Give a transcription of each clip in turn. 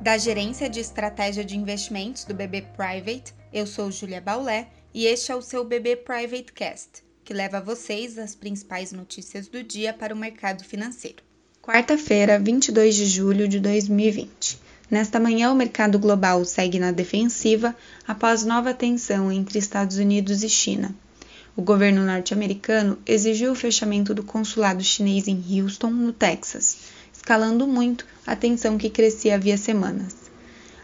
Da Gerência de Estratégia de Investimentos do BB Private, eu sou Julia Baulé e este é o seu BB Private Cast, que leva a vocês as principais notícias do dia para o mercado financeiro. Quarta-feira, 22 de julho de 2020. Nesta manhã, o mercado global segue na defensiva após nova tensão entre Estados Unidos e China. O governo norte-americano exigiu o fechamento do consulado chinês em Houston, no Texas, escalando muito a tensão que crescia havia semanas.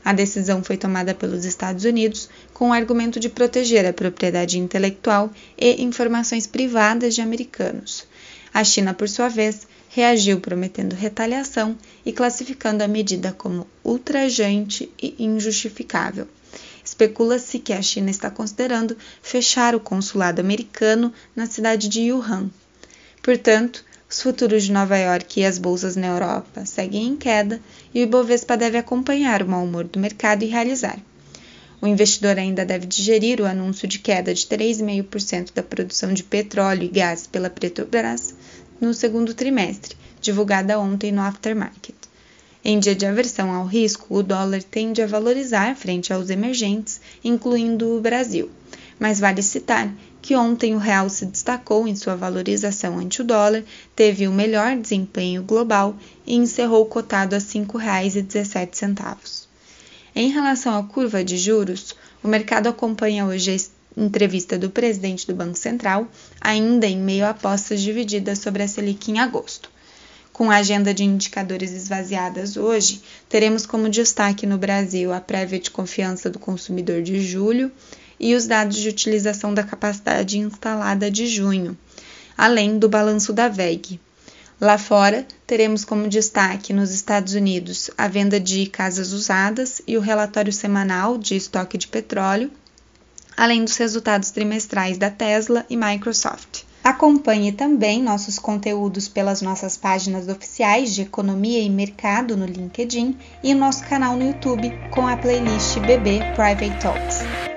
A decisão foi tomada pelos Estados Unidos com o argumento de proteger a propriedade intelectual e informações privadas de americanos. A China, por sua vez, reagiu prometendo retaliação e classificando a medida como ultrajante e injustificável. Especula-se que a China está considerando fechar o consulado americano na cidade de Wuhan. Portanto, os futuros de Nova York e as bolsas na Europa seguem em queda e o Ibovespa deve acompanhar o mau humor do mercado e realizar. O investidor ainda deve digerir o anúncio de queda de 3,5% da produção de petróleo e gás pela Petrobras no segundo trimestre, divulgada ontem no aftermarket. Em dia de aversão ao risco, o dólar tende a valorizar frente aos emergentes, incluindo o Brasil. Mas vale citar que ontem o real se destacou em sua valorização ante o dólar, teve o melhor desempenho global e encerrou cotado a R$ 5,17. Em relação à curva de juros, o mercado acompanha hoje a entrevista do presidente do Banco Central, ainda em meio a apostas divididas sobre a Selic em agosto. Com a agenda de indicadores esvaziadas hoje, teremos como destaque no Brasil a prévia de confiança do consumidor de julho e os dados de utilização da capacidade instalada de junho, além do balanço da VEG. Lá fora, teremos como destaque nos Estados Unidos a venda de casas usadas e o relatório semanal de estoque de petróleo, além dos resultados trimestrais da Tesla e Microsoft. Acompanhe também nossos conteúdos pelas nossas páginas oficiais de Economia e Mercado no LinkedIn e nosso canal no YouTube com a playlist BB Private Talks.